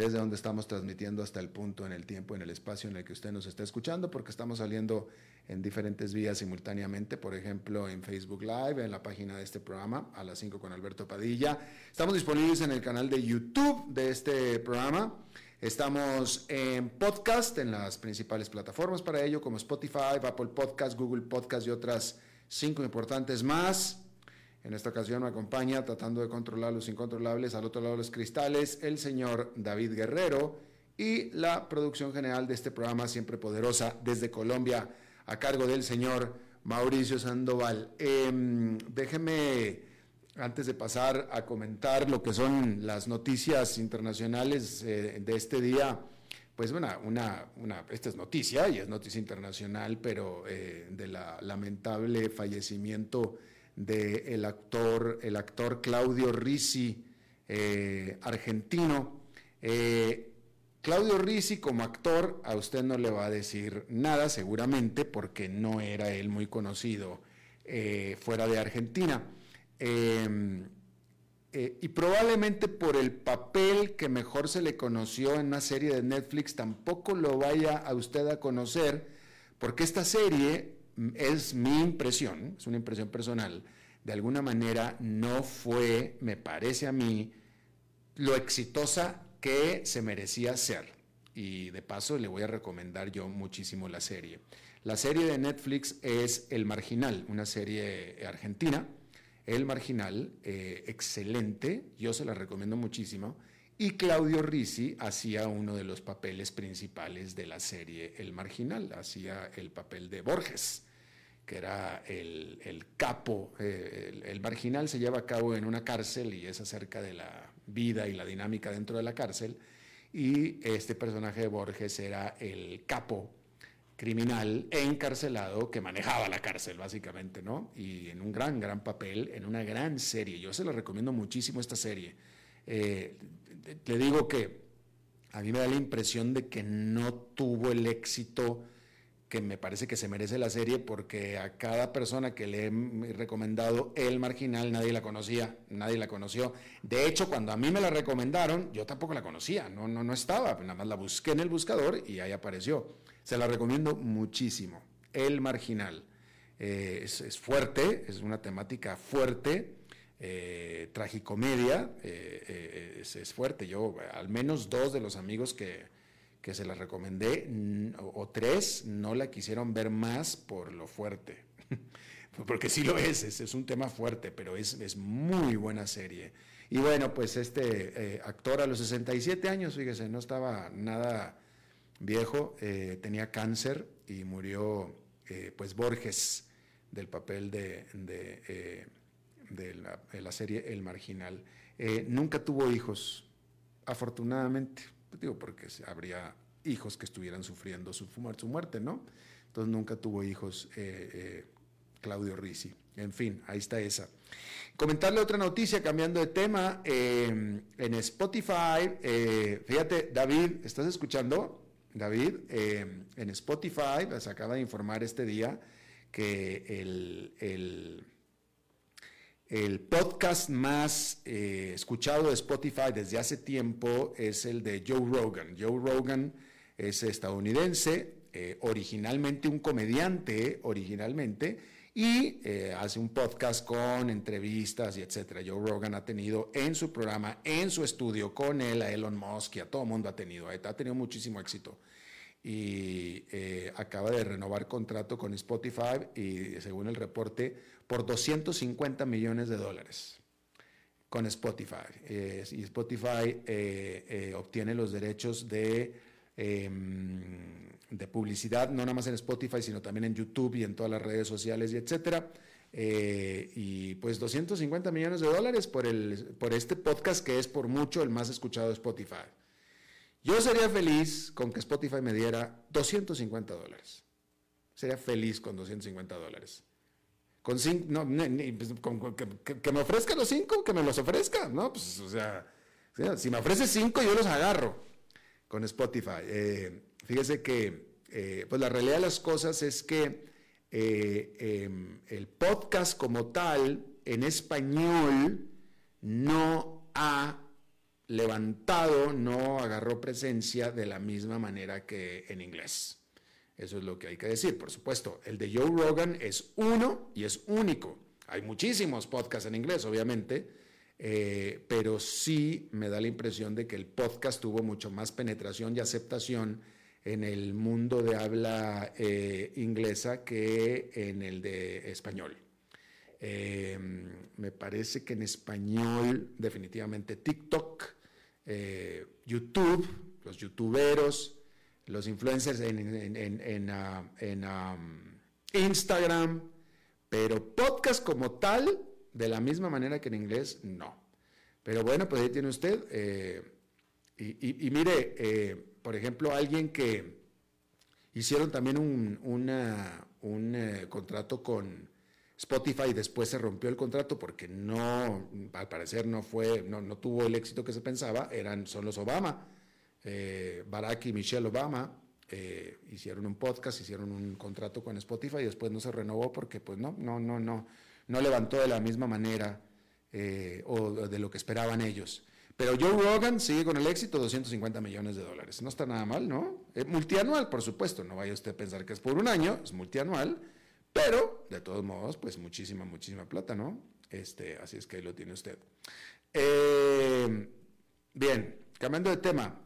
desde donde estamos transmitiendo hasta el punto en el tiempo, en el espacio en el que usted nos está escuchando, porque estamos saliendo en diferentes vías simultáneamente, por ejemplo, en Facebook Live, en la página de este programa, a las 5 con Alberto Padilla. Estamos disponibles en el canal de YouTube de este programa. Estamos en podcast en las principales plataformas para ello, como Spotify, Apple Podcast, Google Podcast y otras cinco importantes más. En esta ocasión me acompaña, tratando de controlar los incontrolables, al otro lado de los cristales, el señor David Guerrero y la producción general de este programa, siempre poderosa, desde Colombia, a cargo del señor Mauricio Sandoval. Em, déjeme, antes de pasar a comentar lo que son las noticias internacionales eh, de este día, pues una, una, una, esta es noticia y es noticia internacional, pero eh, de la lamentable fallecimiento del actor, el actor Claudio Risi, eh, argentino. Eh, Claudio Risi como actor a usted no le va a decir nada seguramente porque no era él muy conocido fuera de Argentina. Eh, y probablemente por el papel que mejor se le conoció en una serie de Netflix, tampoco lo vaya a usted a conocer, porque esta serie es mi impresión, es una impresión personal, de alguna manera no fue, me parece a mí, lo exitosa que se merecía ser. Y de paso le voy a recomendar yo muchísimo la serie. La serie de Netflix es El Marginal, una serie argentina el Marginal, eh, excelente, yo se la recomiendo muchísimo. Y Claudio Risi hacía uno de los papeles principales de la serie El Marginal, hacía el papel de Borges, que era el, capo. Eh, el, Marginal se lleva a cabo en una cárcel y es acerca de la vida y la dinámica dentro de la cárcel. Y este personaje de Borges era el capo criminal encarcelado que manejaba la cárcel, básicamente, ¿no? Y en un gran, gran papel, en una gran serie. Yo se la recomiendo muchísimo esta serie. Eh, te digo que a mí me da la impresión de que no tuvo el éxito que me parece que se merece la serie porque a cada persona que le he recomendado El Marginal nadie la conocía, nadie la conoció. De hecho, cuando a mí me la recomendaron, yo tampoco la conocía, no, no, no estaba, nada más la busqué en el buscador y ahí apareció. Se la recomiendo muchísimo. El Marginal. Eh, es, fuerte, es una temática fuerte, eh, tragicomedia, eh, es, fuerte. Yo, al menos dos de los amigos que, se la recomendé, o, tres, no la quisieron ver más por lo fuerte. Porque sí lo es, es, un tema fuerte, pero es, es muy buena serie. Y bueno, pues este actor a los 67 años, fíjese, no estaba nada viejo, eh, tenía cáncer y murió eh, pues Borges del papel de, de, eh, la, serie El Marginal. nunca tuvo hijos, afortunadamente, digo porque habría hijos que estuvieran sufriendo su, muerte, ¿no? Entonces nunca tuvo hijos Claudio Risi. En fin, ahí está esa. Comentarle otra noticia, cambiando de tema, en Spotify, fíjate, David, ¿estás escuchando? David, eh, en Spotify se acaba de informar este día que el, podcast más eh, escuchado de Spotify desde hace tiempo es el de Joe Rogan. Joe Rogan es estadounidense, eh, originalmente un comediante, originalmente, y eh, hace un podcast con entrevistas y etcétera. Joe Rogan ha tenido en su programa, en su estudio con él, a Elon Musk y a todo el mundo ha tenido, ha tenido muchísimo éxito. y acaba de renovar contrato con Spotify y según el reporte por 250 millones de dólares con Spotify. y Spotify obtiene los derechos de, em, de publicidad, no nada más en Spotify, sino también en YouTube y en todas las redes sociales y etcétera. Eh, y pues 250 millones de dólares por, el, por este podcast que es por mucho el más escuchado de Spotify. Yo sería feliz con que Spotify me diera 250 dólares. Sería feliz con 250 dólares. Con, cinco, no, pues, que, me ofrezca los cinco, que me los ofrezca, ¿no? Pues, o sea, si me ofrece cinco, yo los agarro con Spotify. Eh, fíjese que, eh, pues la realidad de las cosas es que eh, em, el podcast como tal en español no ha levantado, no agarró presencia de la misma manera que en inglés. Eso es lo que hay que decir. Por supuesto, el de Joe Rogan es uno y es único. Hay muchísimos podcasts en inglés, obviamente, eh, pero sí me da la impresión de que el podcast tuvo mucho más penetración y aceptación en el mundo de habla eh, inglesa que en el de español. Em, me parece que en español definitivamente TikTok, eh, YouTube, los youtuberos, los influencers en, ah, Instagram, pero podcast como tal, de la misma manera que en inglés, no. Pero bueno, pues ahí tiene usted. Eh, y, y, mire, por ejemplo, alguien que hicieron también un, eh, contrato con Spotify y después se rompió el contrato porque no, al parecer no fue, no, tuvo el éxito que se pensaba, eran, son los Obama, eh, Barack y Michelle Obama, eh, hicieron un podcast, hicieron un contrato con Spotify y después no se renovó porque pues no, no, no, no, no levantó de la misma manera o de lo que esperaban ellos. Pero Joe Rogan sigue con el éxito, 250 millones de dólares. No está nada mal, ¿no? Multianual, por supuesto. No vaya usted a pensar que es por un año, es multianual. Pero, de todos modos, pues muchísima, muchísima plata, ¿no? Este, así es que ahí lo tiene usted. Eh, bien, cambiando de tema.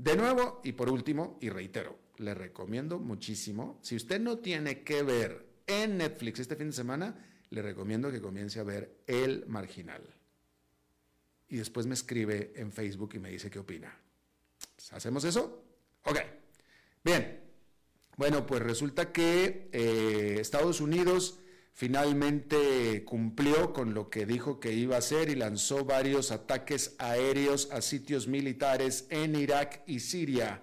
De nuevo y por último, y reitero, le recomiendo muchísimo, si usted no tiene que ver en Netflix este fin de semana, le recomiendo que comience a ver El Marginal y después me escribe en Facebook y me dice qué opina. ¿Hacemos eso? Ok. Bien. Bueno, pues resulta que eh, Estados Unidos finalmente cumplió con lo que dijo que iba a hacer y lanzó varios ataques aéreos a sitios militares en Irak y Siria,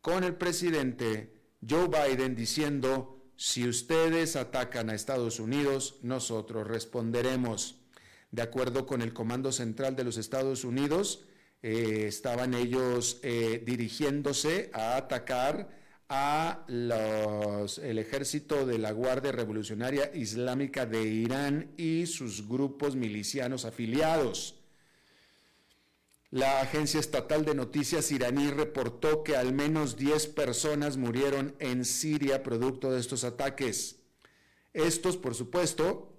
con el presidente Joe Biden diciendo, si ustedes atacan a Estados Unidos, nosotros responderemos de acuerdo con el Comando Central de los Estados Unidos, eh, estaban ellos eh, dirigiéndose a atacar a los, el ejército de la Guardia Revolucionaria Islámica de Irán y sus grupos milicianos afiliados. La agencia estatal de noticias iraní reportó que al menos 10 personas murieron en Siria producto de estos ataques. Estos, por supuesto,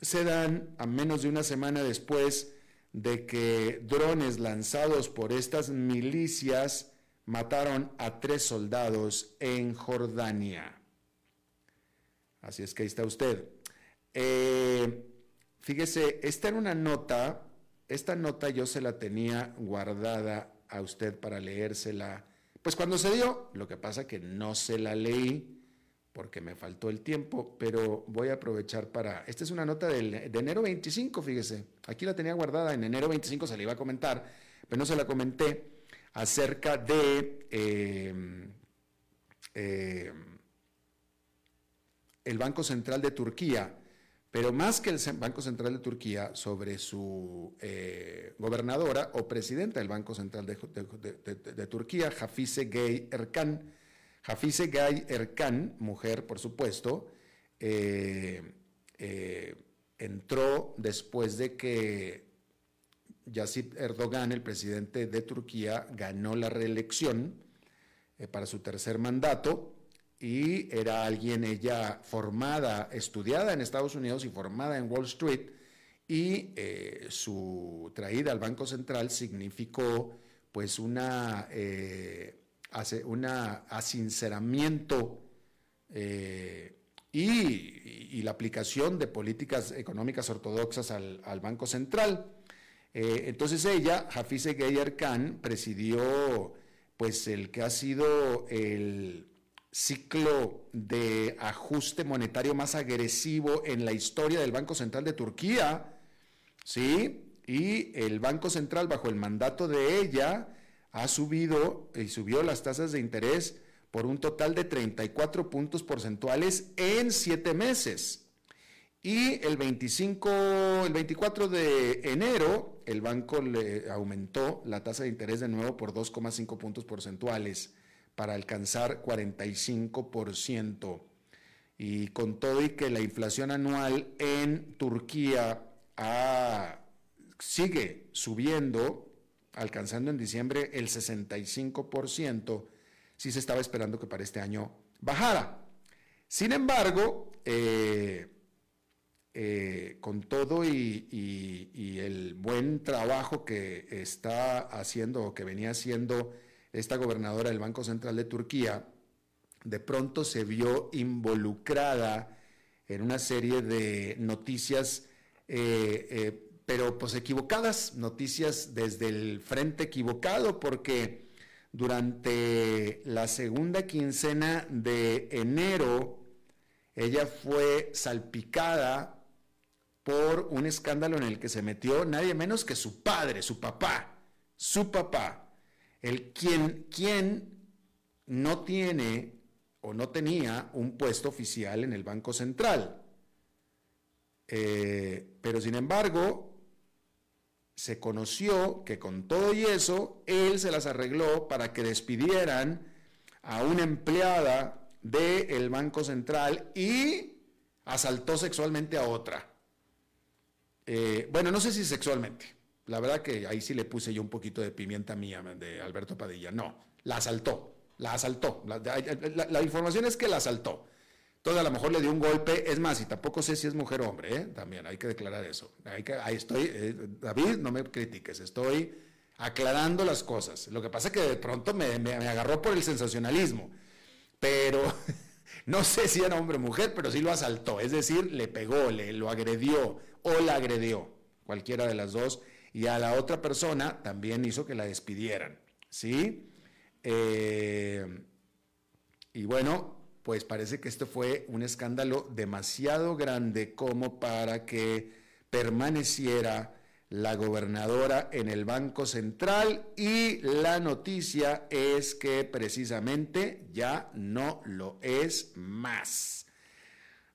se dan a menos de una semana después de que drones lanzados por estas milicias mataron a tres soldados en Jordania. Así es que ahí está usted. Eh, fíjese, esta era una nota, esta nota yo se la tenía guardada a usted para leérsela. Pues cuando se dio, lo que pasa que no se la leí porque me faltó el tiempo, pero voy a aprovechar para... Esta es una nota de enero 25, fíjese. Aquí la tenía guardada, en enero 25 se la iba a comentar, pero no se la comenté acerca de em, em, el Banco Central de Turquía, pero más que el Banco Central de Turquía, sobre su eh, gobernadora o presidenta del Banco Central de, Turquía, Hafize Gay Erkan, Hafize Gay Erkan, mujer por supuesto, eh, eh, entró después de que Yasip Erdogan, el presidente de Turquía, ganó la reelección eh, para su tercer mandato y era alguien, ella formada, estudiada en Estados Unidos y formada en Wall Street y su traída al Banco Central significó pues una hace una asinceramiento eh, y, la aplicación de políticas económicas ortodoxas al, Banco Central. Eh, entonces ella, Hafize Geyer Khan, presidió pues el que ha sido el ciclo de ajuste monetario más agresivo en la historia del Banco Central de Turquía, ¿sí? Y el Banco Central, bajo el mandato de ella, ha subido y subió las tasas de interés por un total de 34 puntos porcentuales en siete meses. Y el 25, el 24 de enero, el banco le aumentó la tasa de interés de nuevo por 2,5 puntos porcentuales para alcanzar 45%. Y con todo y que la inflación anual en Turquía sigue subiendo, alcanzando en diciembre el 65%, sí se estaba esperando que para este año bajara. Sin embargo, eh, eh, con todo y, el buen trabajo que está haciendo o que venía haciendo esta gobernadora del Banco Central de Turquía, de pronto se vio involucrada en una serie de noticias, eh, pero pues equivocadas, noticias desde el frente equivocado, porque durante la segunda quincena de enero, ella fue salpicada por un escándalo en el que se metió nadie menos que su padre, su papá, su papá, el quien, quien no tiene o no tenía un puesto oficial en el Banco Central. Eh, pero sin embargo, se conoció que con todo y eso, él se las arregló para que despidieran a una empleada del Banco Central y asaltó sexualmente a otra. Eh, bueno, no sé si sexualmente. La verdad que ahí sí le puse yo un poquito de pimienta mía de Alberto Padilla. No, la asaltó, la asaltó. La, información es que la asaltó. Entonces a lo mejor le dio un golpe. Es más, y tampoco sé si es mujer o hombre, ¿eh? también hay que declarar eso. ahí estoy, eh, David, no me critiques, estoy aclarando las cosas. Lo que pasa es que de pronto me, me agarró por el sensacionalismo. Pero no sé si era hombre o mujer, pero sí lo asaltó. Es decir, le pegó, le lo agredió o la agredió, cualquiera de las dos, y a la otra persona también hizo que la despidieran, ¿sí? Eh, y bueno, pues parece que esto fue un escándalo demasiado grande como para que permaneciera la gobernadora en el Banco Central y la noticia es que precisamente ya no lo es más.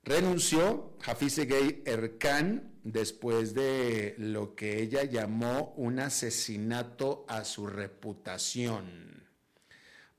Renunció Hafize Gay Erkan después de lo que ella llamó un asesinato a su reputación,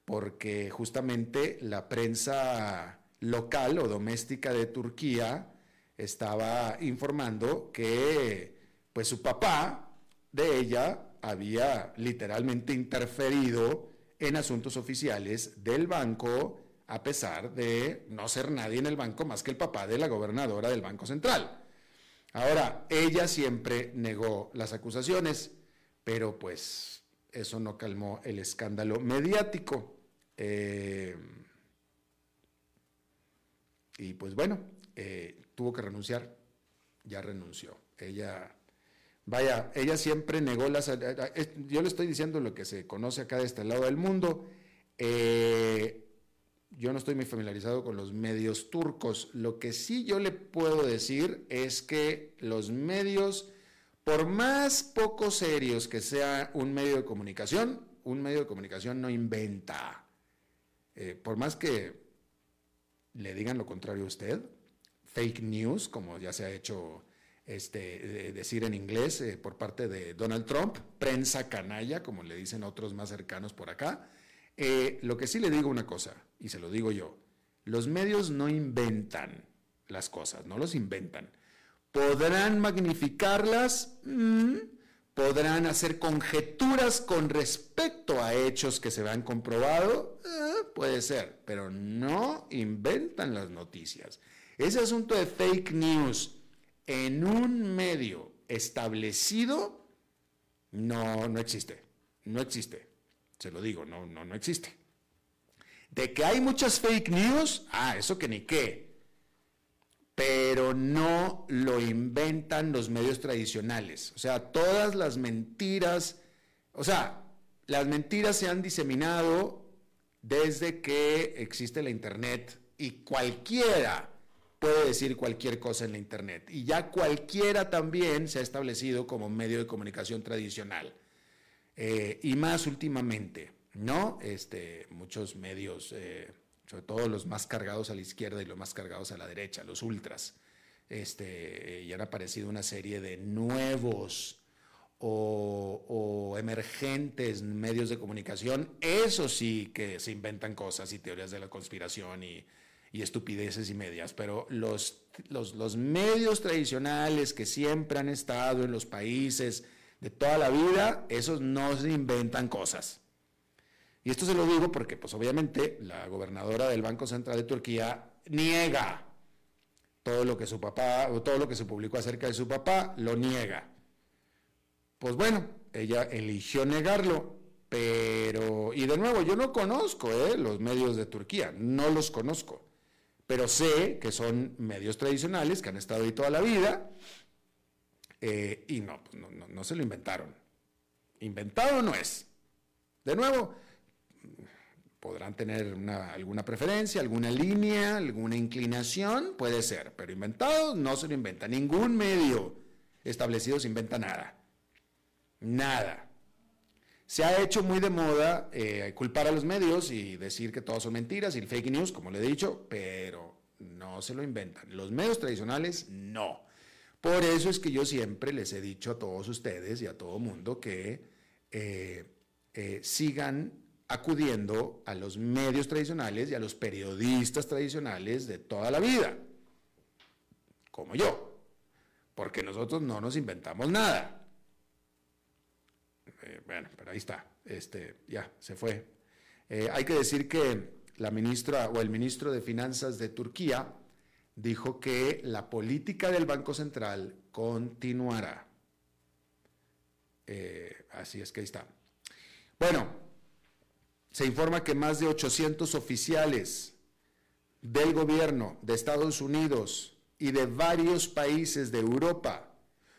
porque justamente la prensa local o doméstica de Turquía estaba informando que pues su papá de ella había literalmente interferido en asuntos oficiales del banco a pesar de no ser nadie en el banco más que el papá de la gobernadora del Banco Central. Ahora, ella siempre negó las acusaciones, pero pues eso no calmó el escándalo mediático. Eh, y pues bueno, eh, tuvo que renunciar, ya renunció. Ella, vaya, ella siempre negó las... Eh, yo le estoy diciendo lo que se conoce acá de este lado del mundo. Yo no estoy muy familiarizado con los medios turcos. Lo que sí yo le puedo decir es que los medios, por más poco serios que sea un medio de comunicación, un medio de comunicación no inventa. Eh, por más que le digan lo contrario a usted, fake news, como ya se ha hecho este, decir en inglés eh, por parte de Donald Trump, prensa canalla, como le dicen otros más cercanos por acá. Eh, lo que sí le digo una cosa, y se lo digo yo, los medios no inventan las cosas, no los inventan. Podrán magnificarlas, mm, podrán hacer conjeturas con respecto a hechos que se vean comprobado, eh, puede ser, pero no inventan las noticias. Ese asunto de fake news en un medio establecido no, no existe, no existe. Se lo digo, no, no, no existe. De que hay muchas fake news, ah, eso que ni qué. Pero no lo inventan los medios tradicionales. O sea, todas las mentiras, o sea, las mentiras se han diseminado desde que existe la Internet y cualquiera puede decir cualquier cosa en la Internet. Y ya cualquiera también se ha establecido como medio de comunicación tradicional. Eh, y más últimamente, ¿no? Este, muchos medios, eh, sobre todo los más cargados a la izquierda y los más cargados a la derecha, los ultras, este, ya han aparecido una serie de nuevos o, emergentes medios de comunicación, eso sí que se inventan cosas y teorías de la conspiración y, estupideces y medias, pero los, los, medios tradicionales que siempre han estado en los países de toda la vida, esos no se inventan cosas. Y esto se lo digo porque, pues obviamente, la gobernadora del Banco Central de Turquía niega todo lo que su papá, o todo lo que se publicó acerca de su papá, lo niega. Pues bueno, ella eligió negarlo, pero, y de nuevo, yo no conozco ¿eh? los medios de Turquía, no los conozco, pero sé que son medios tradicionales que han estado ahí toda la vida eh, y no, pues no, no, se lo inventaron. Inventado no es. De nuevo, podrán tener alguna preferencia, alguna línea, alguna inclinación, puede ser, pero inventado no se lo inventa. Ningún medio establecido se inventa nada. Nada. Se ha hecho muy de moda eh, culpar a los medios y decir que todos son mentiras y el fake news, como le he dicho, pero no se lo inventan. Los medios tradicionales no. Por eso es que yo siempre les he dicho a todos ustedes y a todo mundo que eh, eh, sigan acudiendo a los medios tradicionales y a los periodistas tradicionales de toda la vida, como yo, porque nosotros no nos inventamos nada. Eh, bueno, pero ahí está, este, ya, se fue. Hay que decir que la ministra o el ministro de Finanzas de Turquía dijo que la política del Banco Central continuará. Eh, así es que ahí está. Bueno, se informa que más de 800 oficiales del gobierno de Estados Unidos y de varios países de Europa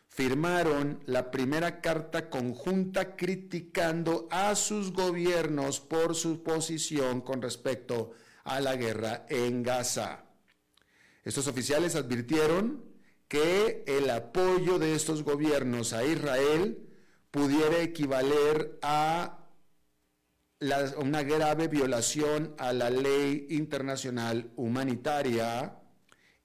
firmaron la primera carta conjunta criticando a sus gobiernos por su posición con respecto a la guerra en Gaza. Estos oficiales advirtieron que el apoyo de estos gobiernos a Israel pudiera equivaler a una grave violación a la ley internacional humanitaria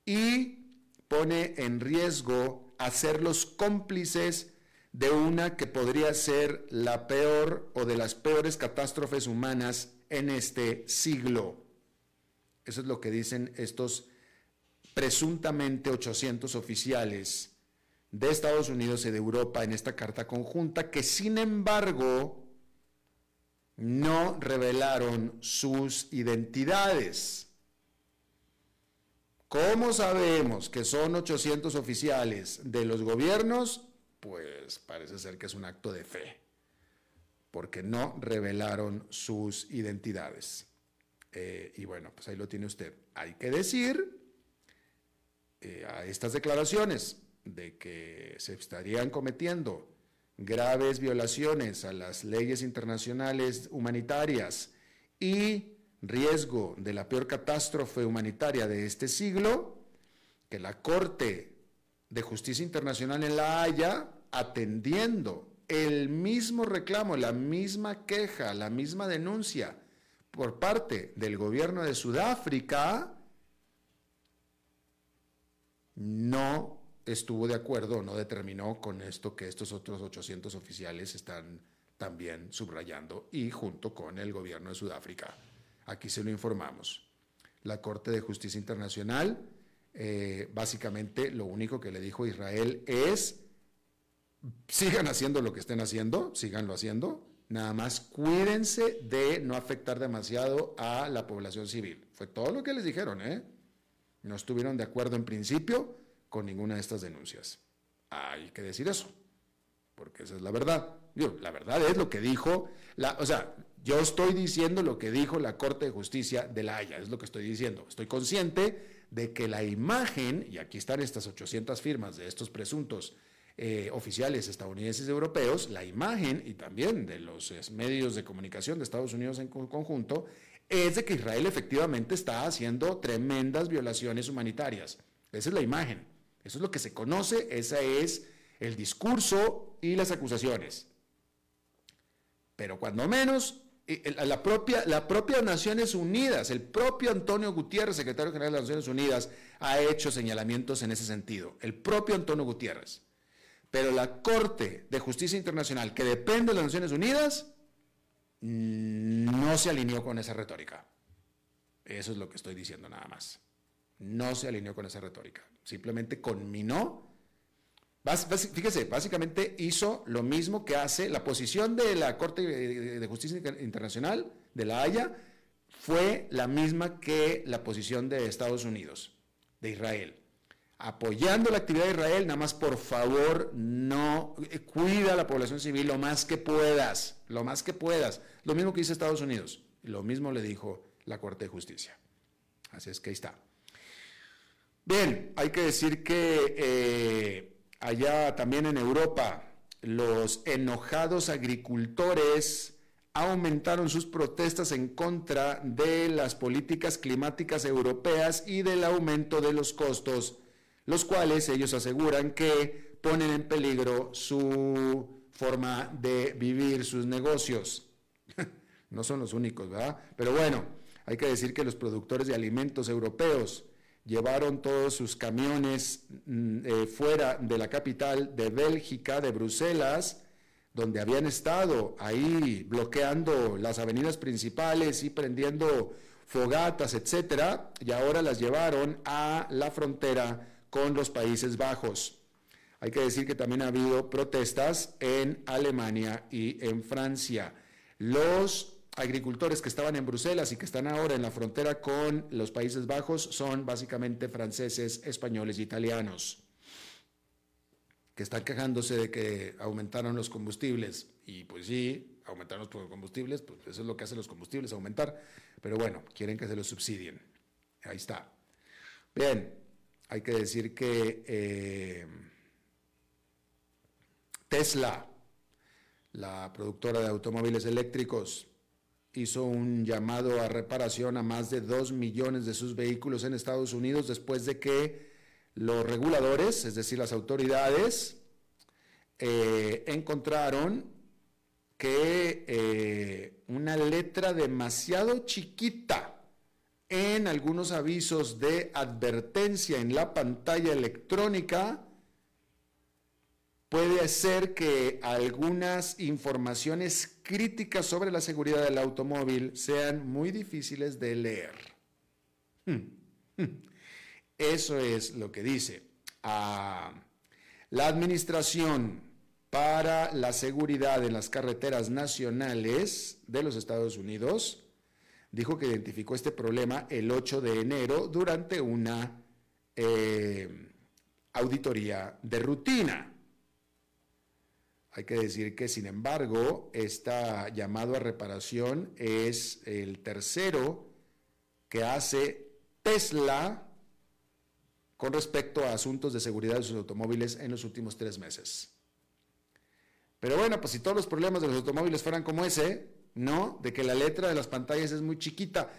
y pone en riesgo hacerlos cómplices de una que podría ser la peor o de las peores catástrofes humanas en este siglo. Eso es lo que dicen estos presuntamente 800 oficiales de Estados Unidos y de Europa en esta carta conjunta, que sin embargo no revelaron sus identidades. ¿Cómo sabemos que son 800 oficiales de los gobiernos? Pues parece ser que es un acto de fe, porque no revelaron sus identidades. Eh, y bueno, pues ahí lo tiene usted. Hay que decir eh, a estas declaraciones de que se estarían cometiendo graves violaciones a las leyes internacionales humanitarias y riesgo de la peor catástrofe humanitaria de este siglo, que la Corte de Justicia Internacional en La Haya, atendiendo el mismo reclamo, la misma queja, la misma denuncia por parte del gobierno de Sudáfrica, no estuvo de acuerdo, no determinó con esto que estos otros 800 oficiales están también subrayando y junto con el gobierno de Sudáfrica. Aquí se lo informamos. La Corte de Justicia Internacional, eh, básicamente lo único que le dijo a Israel es, sigan haciendo lo que estén haciendo, síganlo haciendo, nada más cuídense de no afectar demasiado a la población civil. Fue todo lo que les dijeron, ¿eh? No estuvieron de acuerdo en principio con ninguna de estas denuncias. Hay que decir eso, porque esa es la verdad. la verdad es lo que dijo, la, o sea, yo estoy diciendo lo que dijo la Corte de Justicia de La Haya, es lo que estoy diciendo. Estoy consciente de que la imagen, y aquí están estas 800 firmas de estos presuntos eh, oficiales estadounidenses y europeos, la imagen y también de los medios de comunicación de Estados Unidos en conjunto, es de que Israel efectivamente está haciendo tremendas violaciones humanitarias. Esa es la imagen, eso es lo que se conoce, ese es el discurso y las acusaciones. Pero cuando menos, la propia, la propia Naciones Unidas, el propio Antonio Gutiérrez, secretario general de las Naciones Unidas, ha hecho señalamientos en ese sentido. El propio Antonio Gutiérrez. Pero la Corte de Justicia Internacional, que depende de las Naciones Unidas, no se alineó con esa retórica. Eso es lo que estoy diciendo nada más. No se alineó con esa retórica. Simplemente conminó. Fíjese, básicamente hizo lo mismo que hace la posición de la Corte de Justicia Internacional de la Haya, fue la misma que la posición de Estados Unidos, de Israel apoyando la actividad de Israel, nada más por favor no eh, cuida a la población civil lo más que puedas, lo más que puedas. Lo mismo que dice Estados Unidos, lo mismo le dijo la Corte de Justicia. Así es que ahí está. Bien, hay que decir que eh, allá también en Europa los enojados agricultores aumentaron sus protestas en contra de las políticas climáticas europeas y del aumento de los costos los cuales ellos aseguran que ponen en peligro su forma de vivir, sus negocios. no son los únicos, ¿verdad? Pero bueno, hay que decir que los productores de alimentos europeos llevaron todos sus camiones mm, eh, fuera de la capital de Bélgica, de Bruselas, donde habían estado ahí bloqueando las avenidas principales y prendiendo fogatas, etcétera, y ahora las llevaron a la frontera con los Países Bajos. Hay que decir que también ha habido protestas en Alemania y en Francia. Los agricultores que estaban en Bruselas y que están ahora en la frontera con los Países Bajos son básicamente franceses, españoles y italianos, que están quejándose de que aumentaron los combustibles. Y pues sí, aumentaron los combustibles, pues eso es lo que hacen los combustibles, aumentar. Pero bueno, quieren que se los subsidien. Ahí está. Bien, hay que decir que eh, Tesla, la productora de automóviles eléctricos, hizo un llamado a reparación a más de 2 millones de sus vehículos en Estados Unidos después de que los reguladores, es decir, las autoridades, eh, encontraron que eh, una letra demasiado chiquita en algunos avisos de advertencia en la pantalla electrónica, puede ser que algunas informaciones críticas sobre la seguridad del automóvil sean muy difíciles de leer. Hmm, hmm. Eso es lo que dice. Ah, la Administración para la Seguridad en las Carreteras Nacionales de los Estados Unidos dijo que identificó este problema el 8 de enero durante una eh, auditoría de rutina. Hay que decir que, sin embargo, este llamado a reparación es el tercero que hace Tesla con respecto a asuntos de seguridad de sus automóviles en los últimos tres meses. Pero bueno, pues si todos los problemas de los automóviles fueran como ese, ¿no? De que la letra de las pantallas es muy chiquita.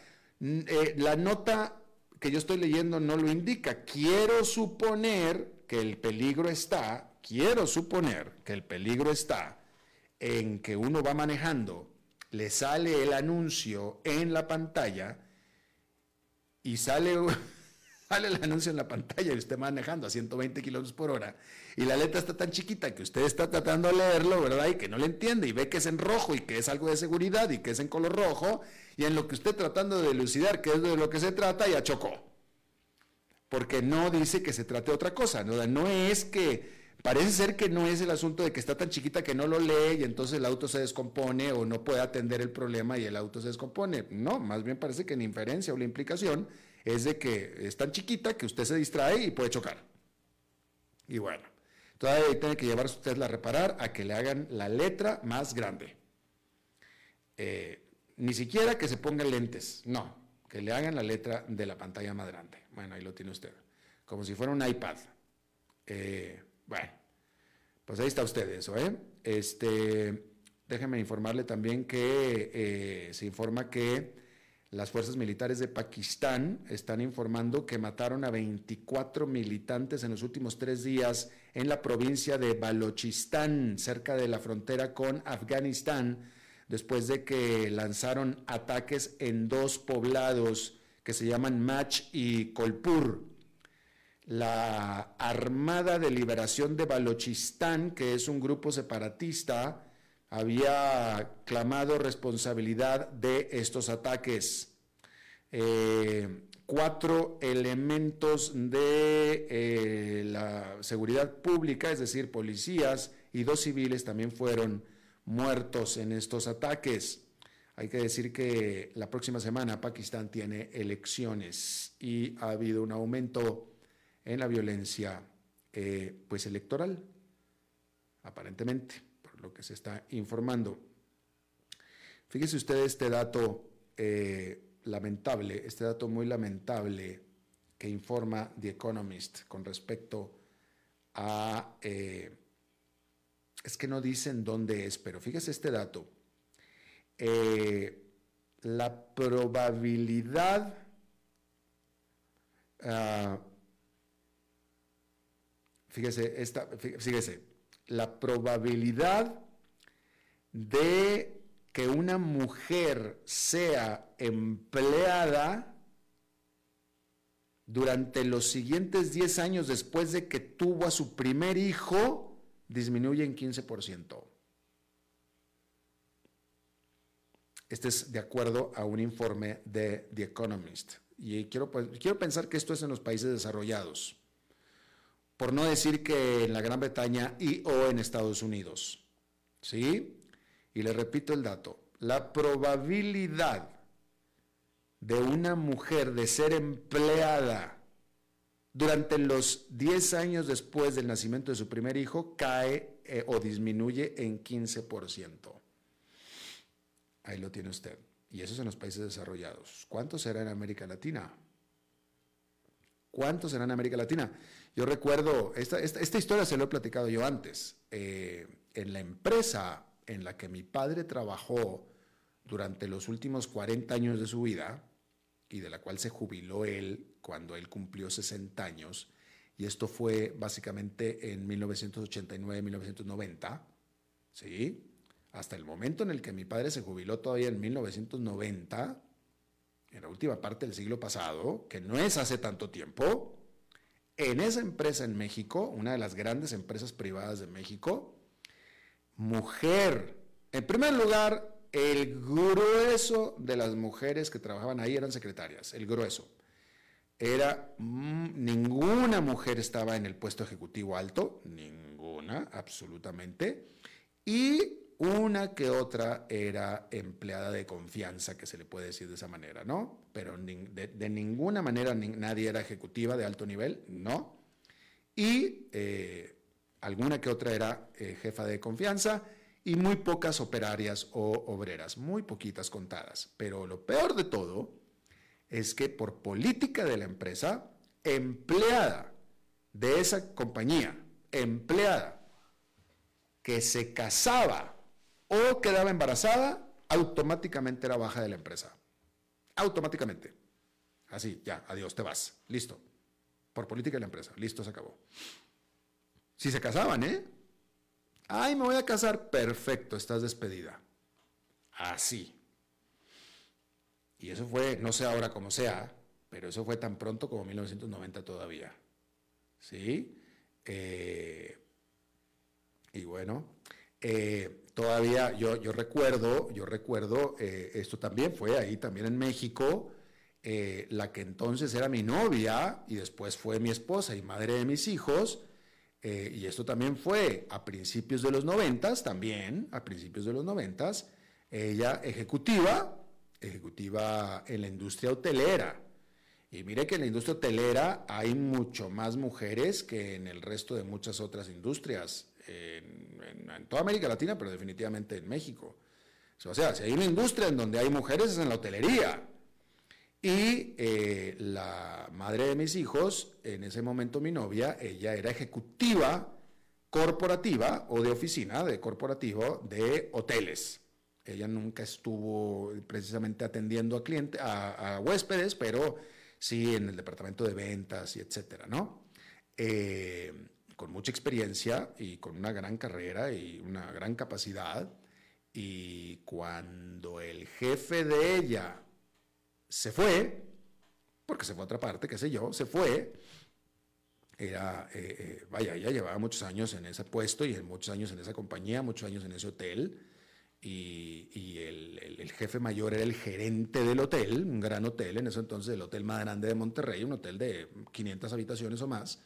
Eh, la nota que yo estoy leyendo no lo indica. Quiero suponer que el peligro está, quiero suponer que el peligro está en que uno va manejando, le sale el anuncio en la pantalla y sale sale el anuncio en la pantalla y usted manejando a 120 kilómetros por hora y la letra está tan chiquita que usted está tratando de leerlo, ¿verdad? Y que no le entiende y ve que es en rojo y que es algo de seguridad y que es en color rojo y en lo que usted tratando de elucidar qué es de lo que se trata ya chocó. Porque no dice que se trate otra cosa, ¿no? No es que Parece ser que no es el asunto de que está tan chiquita que no lo lee y entonces el auto se descompone o no puede atender el problema y el auto se descompone. No, más bien parece que la inferencia o la implicación es de que es tan chiquita que usted se distrae y puede chocar. Y bueno, Todavía tiene que llevar usted a reparar a que le hagan la letra más grande. Eh, ni siquiera que se pongan lentes, no, que le hagan la letra de la pantalla más grande. Bueno, ahí lo tiene usted, como si fuera un iPad. Eh, bueno, pues ahí está usted eso, ¿eh? Este, déjeme informarle también que eh, se informa que las fuerzas militares de Pakistán están informando que mataron a 24 militantes en los últimos tres días en la provincia de Balochistán, cerca de la frontera con Afganistán, después de que lanzaron ataques en dos poblados que se llaman Mach y Kolpur. La Armada de Liberación de Balochistán, que es un grupo separatista, había clamado responsabilidad de estos ataques. Eh, cuatro elementos de eh, la seguridad pública, es decir, policías y dos civiles también fueron muertos en estos ataques. Hay que decir que la próxima semana Pakistán tiene elecciones y ha habido un aumento en la violencia eh, pues electoral, aparentemente, lo que se está informando. Fíjese usted este dato eh, lamentable, este dato muy lamentable que informa The Economist con respecto a eh, es que no dicen dónde es, pero fíjese este dato. Eh, la probabilidad ah, fíjese, esta, fíjese, la probabilidad de que una mujer sea empleada durante los siguientes 10 años después de que tuvo a su primer hijo disminuye en 15%. Este es de acuerdo a un informe de The Economist. Y quiero, pues, quiero pensar que esto es en los países desarrollados, por no decir que en la Gran Bretaña y o en Estados Unidos. ¿Sí? Y le repito el dato. La probabilidad de una mujer de ser empleada durante los 10 años después del nacimiento de su primer hijo cae eh, o disminuye en 15%. Ahí lo tiene usted. Y eso es en los países desarrollados. ¿Cuánto será en América Latina? ¿Cuánto será en América Latina? Yo recuerdo, esta, esta, historia se lo he platicado yo antes. Eh, en la empresa en la que mi padre trabajó durante los últimos 40 años de su vida, y de la cual se jubiló él cuando él cumplió 60 años, y esto fue básicamente en 1989-1990, ¿sí? Hasta el momento en el que mi padre se jubiló todavía en 1990, en la última parte del siglo pasado, que no es hace tanto tiempo, en esa empresa en México, una de las grandes empresas privadas de México, mujer, en primer lugar, el grueso de las mujeres que trabajaban ahí eran secretarias, el grueso. Era mm, ninguna mujer estaba en el puesto ejecutivo alto, ninguna, absolutamente, y una que otra era empleada de confianza, que se le puede decir de esa manera, ¿no? Pero de, ninguna manera nadie era ejecutiva de alto nivel, no. Y eh, alguna que otra era eh, jefa de confianza y muy pocas operarias o obreras, muy poquitas contadas. Pero lo peor de todo es que por política de la empresa, empleada de esa compañía, empleada que se casaba o quedaba embarazada, automáticamente era baja de la empresa. Automáticamente. Así, ya, adiós, te vas. Listo. Por política de la empresa. Listo, se acabó. Si se casaban, ¿eh? Ay, me voy a casar. Perfecto, estás despedida. Así. Y eso fue, no sé ahora cómo sea, pero eso fue tan pronto como 1990 todavía. ¿Sí? Eh, y bueno, eh, todavía yo, yo, recuerdo, yo recuerdo, eh, esto también fue ahí también en México, la que entonces era mi novia y después fue mi esposa y madre de mis hijos, y esto también fue a principios de los noventas, también a principios de los noventas, ella ejecutiva, ejecutiva en la industria hotelera. Y mire que en la industria hotelera hay mucho más mujeres que en el resto de muchas otras industrias, en, toda América Latina, pero definitivamente en México. O sea, si hay una industria en donde hay mujeres es en la hotelería. Y eh, la madre de mis hijos, en ese momento mi novia, ella era ejecutiva corporativa o de oficina, de corporativo, de hoteles. Ella nunca estuvo precisamente atendiendo a clientes, a huéspedes, pero sí, en el departamento de ventas y etcétera, ¿no? Eh, con mucha experiencia y con una gran carrera y una gran capacidad. Y cuando el jefe de ella se fue, porque se fue a otra parte, qué sé yo, se fue, era, eh, eh, vaya, ella llevaba muchos años en ese puesto y muchos años en esa compañía, muchos años en ese hotel, y, el, jefe mayor era el gerente del hotel, un gran hotel, en ese entonces el hotel más grande de Monterrey, un hotel de 500 habitaciones o más.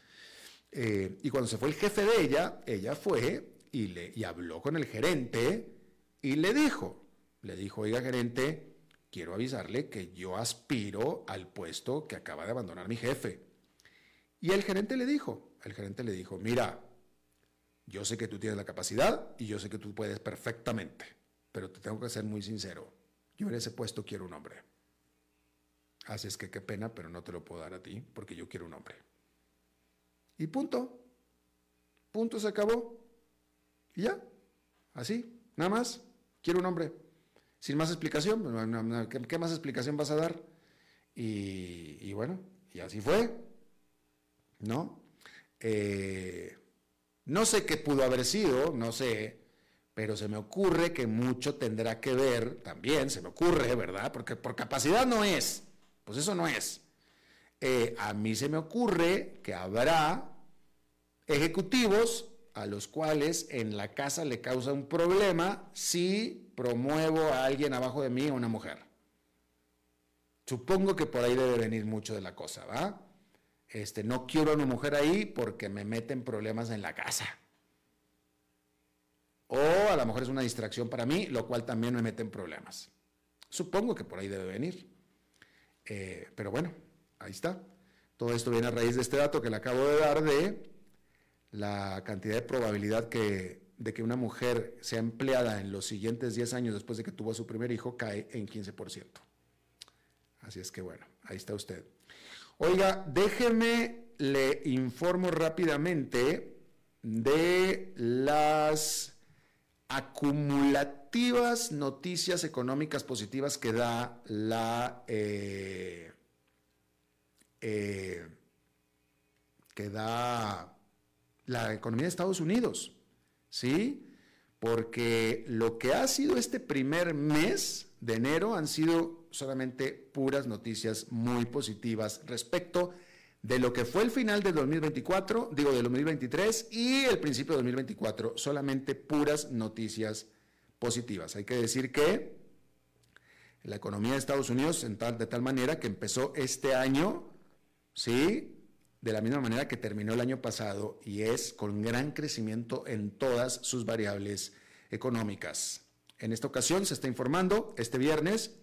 Eh, y cuando se fue el jefe de ella, ella fue y, le, habló con el gerente y le dijo, le dijo, oiga gerente, quiero avisarle que yo aspiro al puesto que acaba de abandonar mi jefe. Y el gerente le dijo, el gerente le dijo, mira, yo sé que tú tienes la capacidad y yo sé que tú puedes perfectamente pero te tengo que ser muy sincero. Yo en ese puesto quiero un hombre. Así es que qué pena, pero no te lo puedo dar a ti porque yo quiero un hombre. Y punto. Punto se acabó. Y ya. Así. Nada más. Quiero un hombre. Sin más explicación. ¿Qué más explicación vas a dar? Y, y bueno, y así fue. ¿No? Eh, no sé qué pudo haber sido, no sé, pero se me ocurre que mucho tendrá que ver, también se me ocurre, ¿verdad? Porque por capacidad no es, pues eso no es. Eh, a mí se me ocurre que habrá ejecutivos a los cuales en la casa le causa un problema si promuevo a alguien abajo de mí o una mujer. Supongo que por ahí debe venir mucho de la cosa, ¿va? Este, no quiero a una mujer ahí porque me meten problemas en la casa o a lo mejor es una distracción para mí, lo cual también me mete en problemas. Supongo que por ahí debe venir. Eh, pero bueno, ahí está. Todo esto viene a raíz de este dato que le acabo de dar de la cantidad de probabilidad que, de que una mujer sea empleada en los siguientes 10 años después de que tuvo a su primer hijo cae en 15%. Así es que bueno, ahí está usted. Oiga, déjeme, le informo rápidamente de las acumulativas noticias económicas positivas que da la eh, eh, que da la economía de Estados Unidos, ¿sí? Porque lo que ha sido este primer mes de enero han sido solamente puras noticias muy positivas respecto de lo que fue el final del 2024, digo del 2023 y el principio del 2024, solamente puras noticias positivas. Hay que decir que la economía de Estados Unidos, en tal, de tal manera que empezó este año, ¿sí? De la misma manera que terminó el año pasado y es con gran crecimiento en todas sus variables económicas. En esta ocasión se está informando este viernes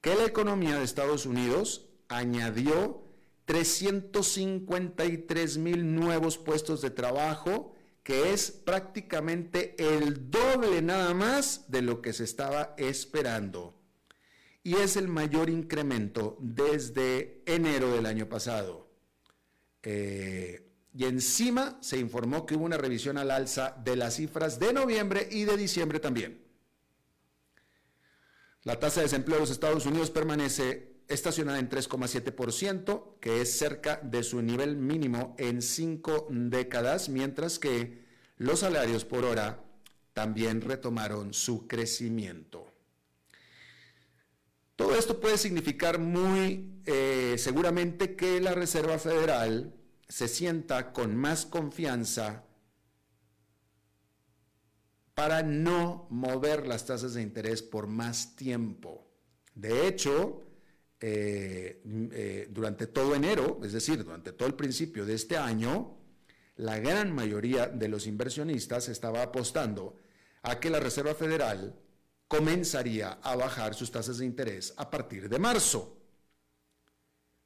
que la economía de Estados Unidos añadió 353 mil nuevos puestos de trabajo, que es prácticamente el doble nada más de lo que se estaba esperando. Y es el mayor incremento desde enero del año pasado. Eh, y encima se informó que hubo una revisión al alza de las cifras de noviembre y de diciembre también. La tasa de desempleo de los Estados Unidos permanece estacionada en 3,7%, que es cerca de su nivel mínimo en cinco décadas, mientras que los salarios por hora también retomaron su crecimiento. Todo esto puede significar muy eh, seguramente que la Reserva Federal se sienta con más confianza para no mover las tasas de interés por más tiempo. De hecho, eh, eh, durante todo enero, es decir, durante todo el principio de este año, la gran mayoría de los inversionistas estaba apostando a que la Reserva Federal comenzaría a bajar sus tasas de interés a partir de marzo.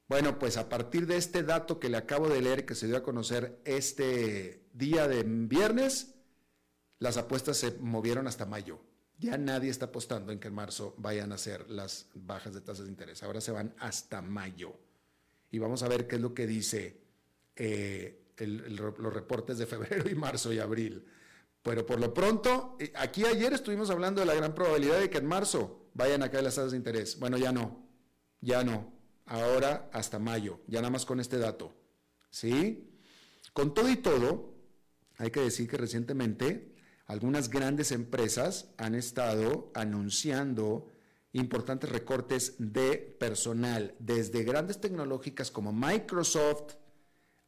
Bueno, pues a partir de este dato que le acabo de leer, que se dio a conocer este día de viernes, las apuestas se movieron hasta mayo. Ya nadie está apostando en que en marzo vayan a ser las bajas de tasas de interés. Ahora se van hasta mayo. Y vamos a ver qué es lo que dice eh, los reportes de febrero y marzo y abril. Pero por lo pronto, eh, aquí ayer estuvimos hablando de la gran probabilidad de que en marzo vayan a caer las tasas de interés. Bueno, ya no, ya no. Ahora hasta mayo, ya nada más con este dato. ¿Sí? Con todo y todo, hay que decir que recientemente algunas grandes empresas han estado anunciando importantes recortes de personal, desde grandes tecnológicas como Microsoft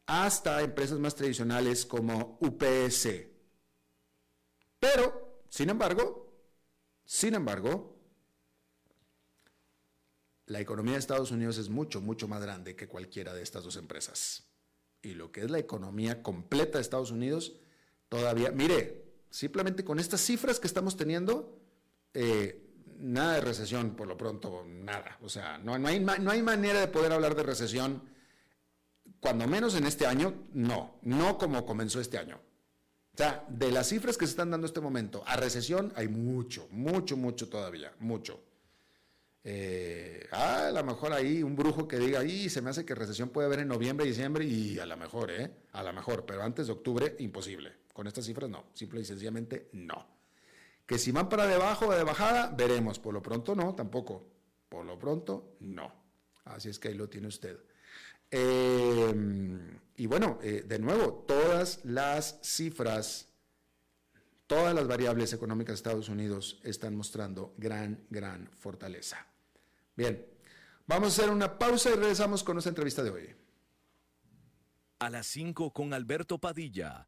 hasta empresas más tradicionales como UPS. Pero, sin embargo, sin embargo, la economía de Estados Unidos es mucho, mucho más grande que cualquiera de estas dos empresas. Y lo que es la economía completa de Estados Unidos, todavía, mire, simplemente con estas cifras que estamos teniendo, eh, nada de recesión por lo pronto, nada. O sea, no, hay, no hay manera de poder hablar de recesión, cuando menos en este año, no, no como comenzó este año. O sea, de las cifras que se están dando en este momento a recesión hay mucho, mucho, mucho todavía, mucho. Eh, ah, a lo mejor ahí un brujo que diga, y se me hace que recesión puede haber en noviembre, diciembre, y a lo mejor, ¿eh? A lo mejor, pero antes de octubre, imposible. Con estas cifras, no. Simple y sencillamente, no. Que si van para debajo de bajada, veremos. Por lo pronto, no, tampoco. Por lo pronto, no. Así es que ahí lo tiene usted. Eh, y bueno, eh, de nuevo, todas las cifras, todas las variables económicas de Estados Unidos están mostrando gran, gran fortaleza. Bien, vamos a hacer una pausa y regresamos con nuestra entrevista de hoy. A las 5 con Alberto Padilla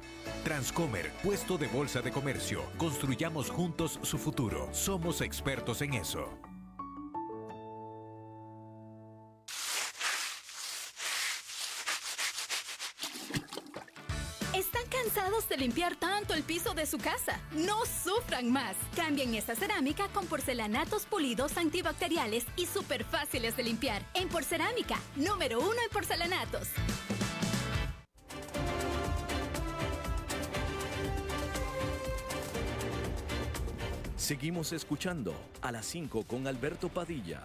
Transcomer, puesto de bolsa de comercio. Construyamos juntos su futuro. Somos expertos en eso. ¿Están cansados de limpiar tanto el piso de su casa? No sufran más. Cambien esa cerámica con porcelanatos pulidos antibacteriales y súper fáciles de limpiar. En Porcerámica, número uno en porcelanatos. Seguimos escuchando a las 5 con Alberto Padilla.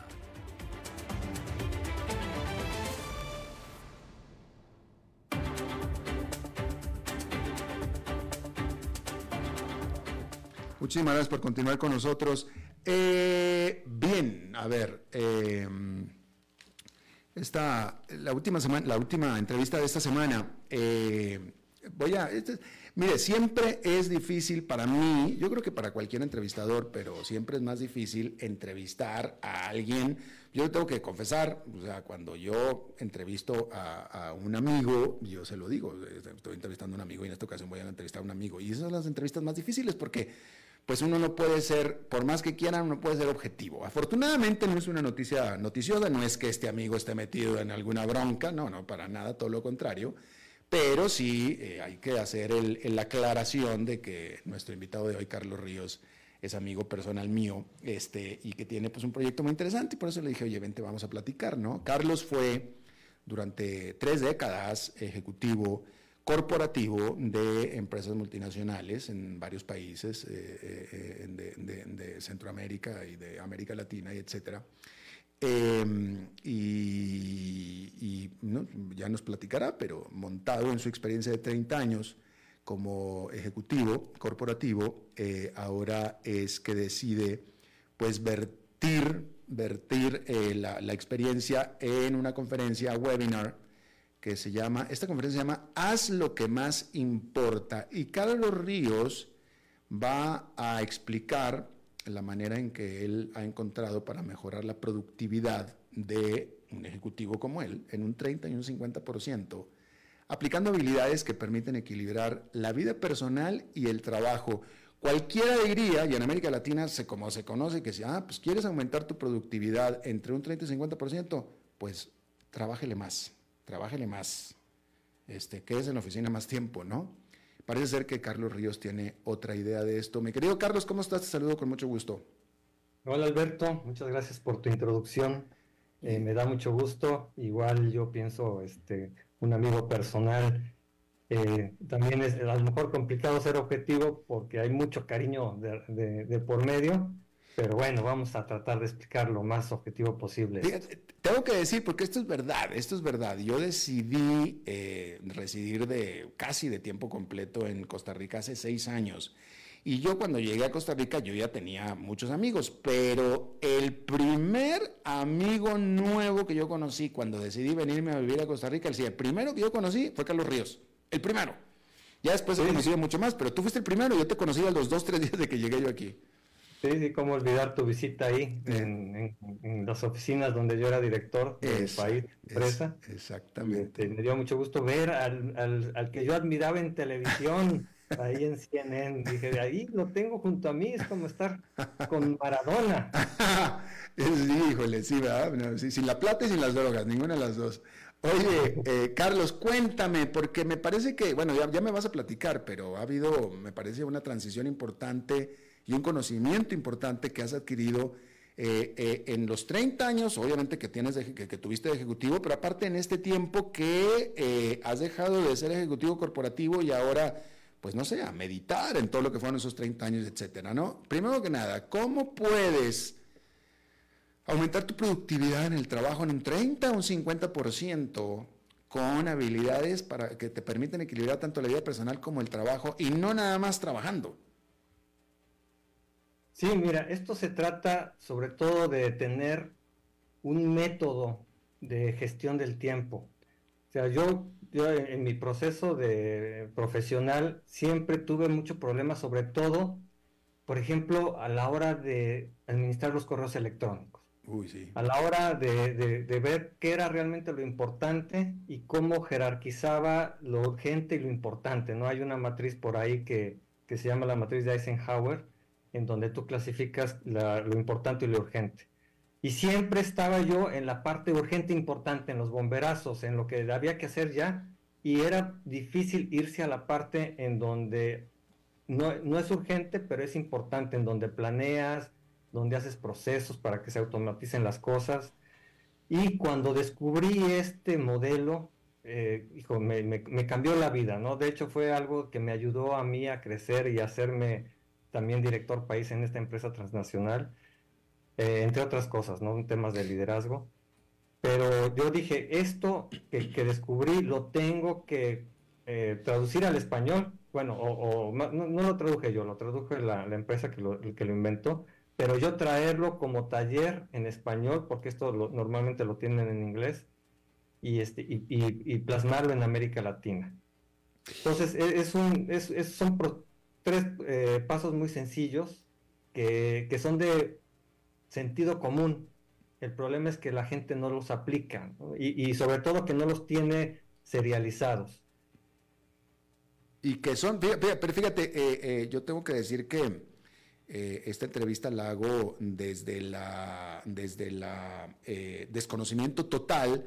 Muchísimas gracias por continuar con nosotros. Eh, bien, a ver, eh, esta, la última semana, la última entrevista de esta semana, eh, voy a, este, Mire, siempre es difícil para mí, yo creo que para cualquier entrevistador, pero siempre es más difícil entrevistar a alguien. Yo tengo que confesar, o sea, cuando yo entrevisto a, un amigo, yo se lo digo, estoy entrevistando a un amigo y en esta ocasión voy a entrevistar a un amigo. Y esas son las entrevistas más difíciles porque pues uno no puede ser, por más que quieran, no puede ser objetivo. Afortunadamente no es una noticia noticiosa, no es que este amigo esté metido en alguna bronca, no, no, para nada, todo lo contrario pero sí eh, hay que hacer la aclaración de que nuestro invitado de hoy, Carlos Ríos, es amigo personal mío este, y que tiene pues, un proyecto muy interesante y por eso le dije, oye, vente, vamos a platicar, ¿no? Carlos fue durante tres décadas ejecutivo corporativo de empresas multinacionales en varios países eh, eh, de, Centroamérica y de América Latina y etcétera. Em, y, ya nos platicará, pero montado en su experiencia de 30 años como ejecutivo corporativo, eh, ahora es que decide pues vertir, vertir eh, la, la, experiencia en una conferencia webinar que se llama, esta conferencia se llama Haz lo que más importa. Y Carlos Ríos va a explicar la manera en que él ha encontrado para mejorar la productividad de un ejecutivo como él en un 30 y un 50% aplicando habilidades que permiten equilibrar la vida personal y el trabajo. Cualquiera diría, y en América Latina se, como se conoce, que si ah, pues quieres aumentar tu productividad entre un 30 y 50%, pues trabájele más, trabájele más, este, quedes en la oficina más tiempo, ¿no? Parece ser que Carlos Ríos tiene otra idea de esto. Mi querido Carlos, ¿cómo estás? Te saludo con mucho gusto. Hola Alberto, muchas gracias por tu introducción. Eh, me da mucho gusto. Igual yo pienso, este, un amigo personal eh, también es a lo mejor complicado ser objetivo porque hay mucho cariño de, por medio, pero bueno, vamos a tratar de explicar lo más objetivo posible. tengo que decir, porque esto es verdad, esto es verdad. Yo decidí eh, residir de casi de tiempo completo en Costa Rica hace seis años. Y yo cuando llegué a Costa Rica yo ya tenía muchos amigos, pero el primer amigo nuevo que yo conocí cuando decidí venirme a vivir a Costa Rica, el primero que yo conocí fue Carlos Ríos. El primero. Ya después he conocido mucho más, pero tú fuiste el primero. Yo te conocí a los dos, tres días de que llegué yo aquí. Sí, sí, cómo olvidar tu visita ahí, en, las oficinas donde yo era director del país, empresa. exactamente. Este, me dio mucho gusto ver al, al, que yo admiraba en televisión, ahí en CNN. Dije, ahí lo tengo junto a mí, es como estar con Maradona. sí, híjole, sí, ¿verdad? sin la plata y sin las drogas, ninguna de las dos. Oye, eh, Carlos, cuéntame, porque me parece que, bueno, ya, me vas a platicar, pero ha habido, me parece, una transición importante y un conocimiento importante que has adquirido eh, eh, en los 30 años, obviamente que, tienes que, tuviste de ejecutivo, pero aparte en este tiempo que has dejado de ser ejecutivo corporativo y ahora, pues no sé, a meditar en todo lo que fueron esos 30 años, etcétera, ¿no? Primero que nada, ¿cómo puedes aumentar tu productividad en el trabajo en un 30 o un 50% con habilidades para que te permiten equilibrar tanto la vida personal como el trabajo y no nada más trabajando. Sí, mira, esto se trata sobre todo de tener un método de gestión del tiempo. O sea, yo, yo en mi proceso de profesional siempre tuve mucho problema, sobre todo, por ejemplo, a la hora de administrar los correos electrónicos. A la hora de, ver qué era realmente lo importante y cómo jerarquizaba lo urgente y lo importante. ¿no? Hay una matriz por ahí que, se llama la matriz de Eisenhower, en donde tú clasificas lo importante y lo urgente. Y siempre estaba yo en la parte urgente e importante, en los bomberazos, en lo que había que hacer ya, y era difícil irse a la parte en donde no, no es urgente, pero es importante, en donde planeas, donde haces procesos para que se automaticen las cosas. Y cuando descubrí este modelo, eh, hijo, me, cambió la vida, ¿no? De hecho, fue algo que me ayudó a mí a crecer y a hacerme también director país en esta empresa transnacional, eh, entre otras cosas, ¿no? Temas de liderazgo. Pero yo dije, esto que, descubrí lo tengo que eh, traducir al español. Bueno, o, no, lo traduje yo, lo traduje la, empresa que lo, que lo inventó pero yo traerlo como taller en español, porque esto normalmente lo tienen en inglés, y, este, y, plasmarlo en América Latina. Entonces, e, es, un, es, son tres eh, pasos muy sencillos que, son de sentido común. El problema es que la gente no los aplica y, sobre todo que no los tiene serializados. Y que son, pero fíjate, eh, eh, yo tengo que decir que esta entrevista la hago desde la, desde la desconocimiento total,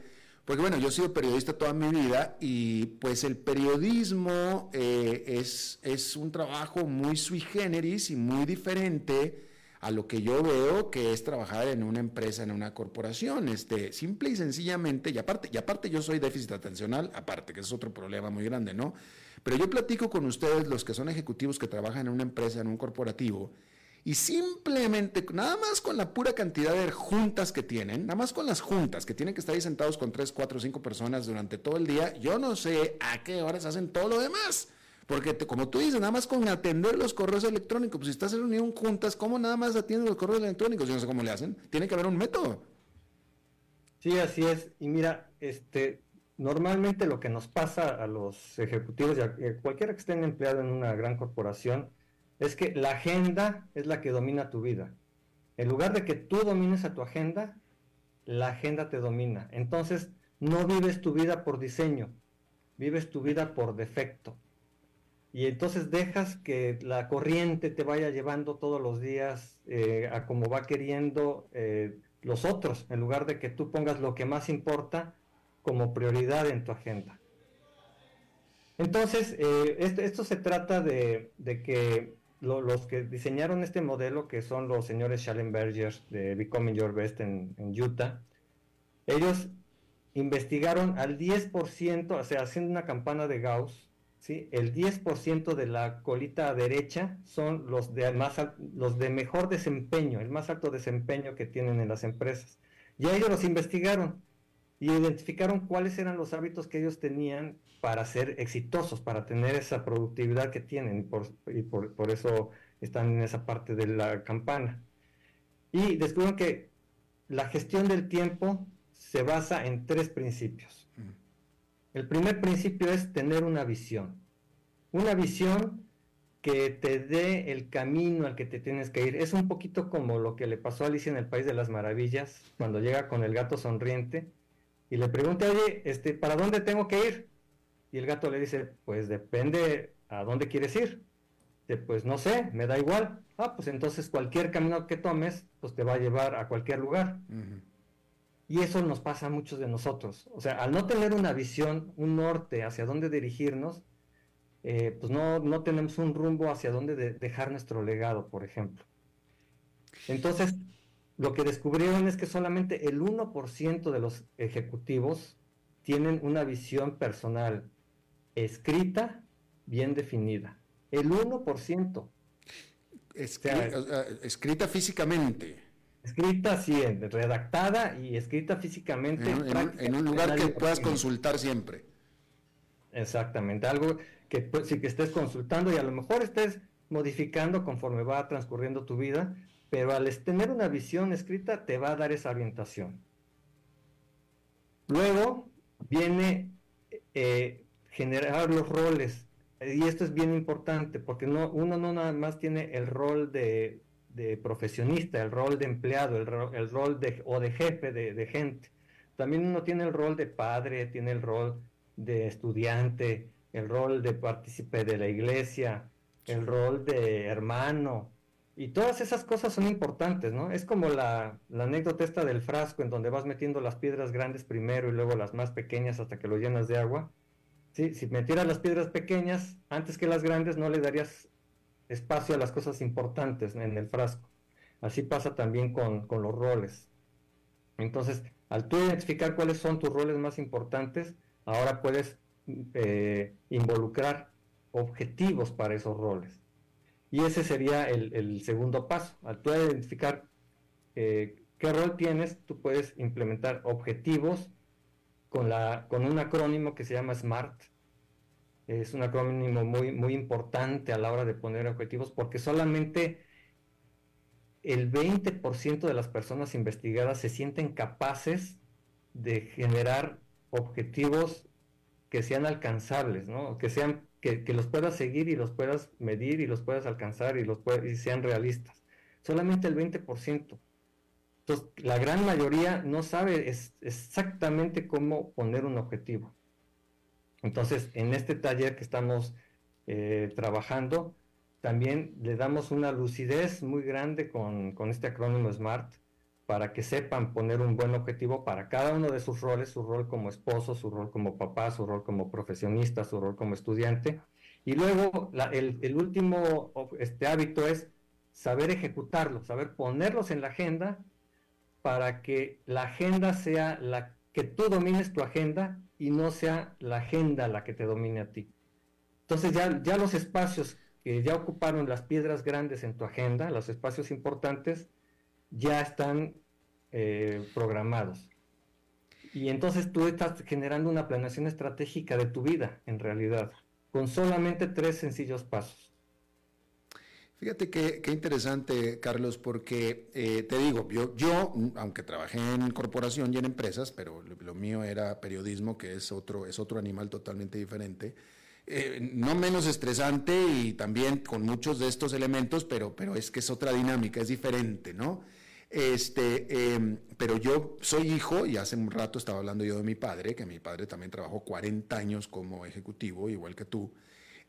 porque bueno, yo he sido periodista toda mi vida y pues el periodismo eh, es, es un trabajo muy sui generis y muy diferente a lo que yo veo que es trabajar en una empresa, en una corporación, este, simple y sencillamente, y aparte, y aparte yo soy déficit atencional, aparte, que es otro problema muy grande, ¿no? Pero yo platico con ustedes, los que son ejecutivos que trabajan en una empresa, en un corporativo, y simplemente, nada más con la pura cantidad de juntas que tienen, nada más con las juntas que tienen que estar ahí sentados con 3, 4, 5 personas durante todo el día, yo no sé a qué horas hacen todo lo demás. Porque como tú dices, nada más con atender los correos electrónicos, pues si estás en reunión juntas, ¿cómo nada más atienden los correos electrónicos? Yo no sé cómo le hacen. Tiene que haber un método. Sí, así es. Y mira, este, normalmente lo que nos pasa a los ejecutivos y a cualquiera que esté empleado en una gran corporación es que la agenda es la que domina tu vida. En lugar de que tú domines a tu agenda, la agenda te domina. Entonces, no vives tu vida por diseño. vives tu vida por defecto. Y entonces dejas que la corriente te vaya llevando todos los días eh, a como va queriendo eh, los otros, en lugar de que tú pongas lo que más importa como prioridad en tu agenda. Entonces, eh, esto, se trata de, que los que diseñaron este modelo, que son los señores Schallenberger de Becoming Your Best en, en Utah, ellos investigaron al 10%, o sea, haciendo una campana de Gauss, ¿sí? el 10% de la colita derecha son los de, más, los de mejor desempeño, el más alto desempeño que tienen en las empresas. Y ellos los investigaron y identificaron cuáles eran los hábitos que ellos tenían para ser exitosos, para tener esa productividad que tienen, y por, por eso están en esa parte de la campana. Y descubrieron que la gestión del tiempo se basa en tres principios. El primer principio es tener una visión. Una visión que te dé el camino al que te tienes que ir. Es un poquito como lo que le pasó a Alicia en el País de las Maravillas, cuando llega con el gato sonriente y le pregunta, oye, este, ¿para dónde tengo que ir? Y el gato le dice, pues depende a dónde quieres ir. pues no sé, me da igual. Ah, pues entonces cualquier camino que tomes, pues te va a llevar a cualquier lugar. Y eso nos pasa a muchos de nosotros. O sea, al no tener una visión, un norte hacia dónde dirigirnos, eh, pues no, no, tenemos un rumbo hacia dónde dejar nuestro legado, por ejemplo. Entonces, lo que descubrieron es que solamente el 1% de los ejecutivos tienen una visión personal escrita, bien definida. El 1%. escrita físicamente. Escrita, sí, redactada y escrita físicamente. En, un, lugar que puedas consultar siempre. Exactamente, algo que pues, sí que estés consultando y a lo mejor estés modificando conforme va transcurriendo tu vida, pero al tener una visión escrita te va a dar esa orientación. Luego viene eh, generar los roles, y esto es bien importante porque no, uno no nada más tiene el rol de de profesionista, el rol de empleado, el, rol de, o de jefe de, gente. También uno tiene el rol de padre, tiene el rol de estudiante, el rol de partícipe de la iglesia, el rol de hermano. Y todas esas cosas son importantes, ¿no? Es como la, la anécdota esta del frasco en donde vas metiendo las piedras grandes primero y luego las más pequeñas hasta que lo llenas de agua. ¿Sí? Si metieras las piedras pequeñas antes que las grandes, no le darías espacio a las cosas importantes en el frasco. Así pasa también con, los roles. Entonces, al tú identificar cuáles son tus roles más importantes, ahora puedes eh, involucrar objetivos para esos roles. Y ese sería el, segundo paso. Al tú identificar eh, qué rol tienes, tú puedes implementar objetivos con, la, con un acrónimo que se llama SMART, es un acrónimo muy, muy importante a la hora de poner objetivos porque solamente el 20% de las personas investigadas se sienten capaces de generar objetivos que sean alcanzables, ¿no? que, sean, que, los puedas seguir y los puedas medir y los puedas alcanzar y, los y sean realistas. Solamente el 20%. Entonces, la gran mayoría no sabe exactamente cómo poner un objetivo. Entonces, en este taller que estamos eh, trabajando, también le damos una lucidez muy grande con, este acrónimo SMART para que sepan poner un buen objetivo para cada uno de sus roles, su rol como esposo, su rol como papá, su rol como profesionista, su rol como estudiante. Y luego el, último este hábito es saber ejecutarlos, saber ponerlos en la agenda para que la agenda sea la que tú domines tu agenda y no sea la agenda la que te domine a ti. Entonces ya, ya los espacios que ya ocuparon las piedras grandes en tu agenda, los espacios importantes, ya están eh, programados. Y entonces tú estás generando una planeación estratégica de tu vida, en realidad, con solamente tres sencillos pasos. Fíjate qué, interesante, Carlos, porque eh, te digo, yo, yo, aunque trabajé en corporación y en empresas, pero lo, mío era periodismo, que es otro, es otro animal totalmente diferente, eh, no menos estresante y también con muchos de estos elementos, pero, pero es que es otra dinámica, es diferente, ¿no? Este, em, pero yo soy hijo y hace un rato estaba hablando yo de mi padre, que mi padre también trabajó 40 años como ejecutivo, igual que tú.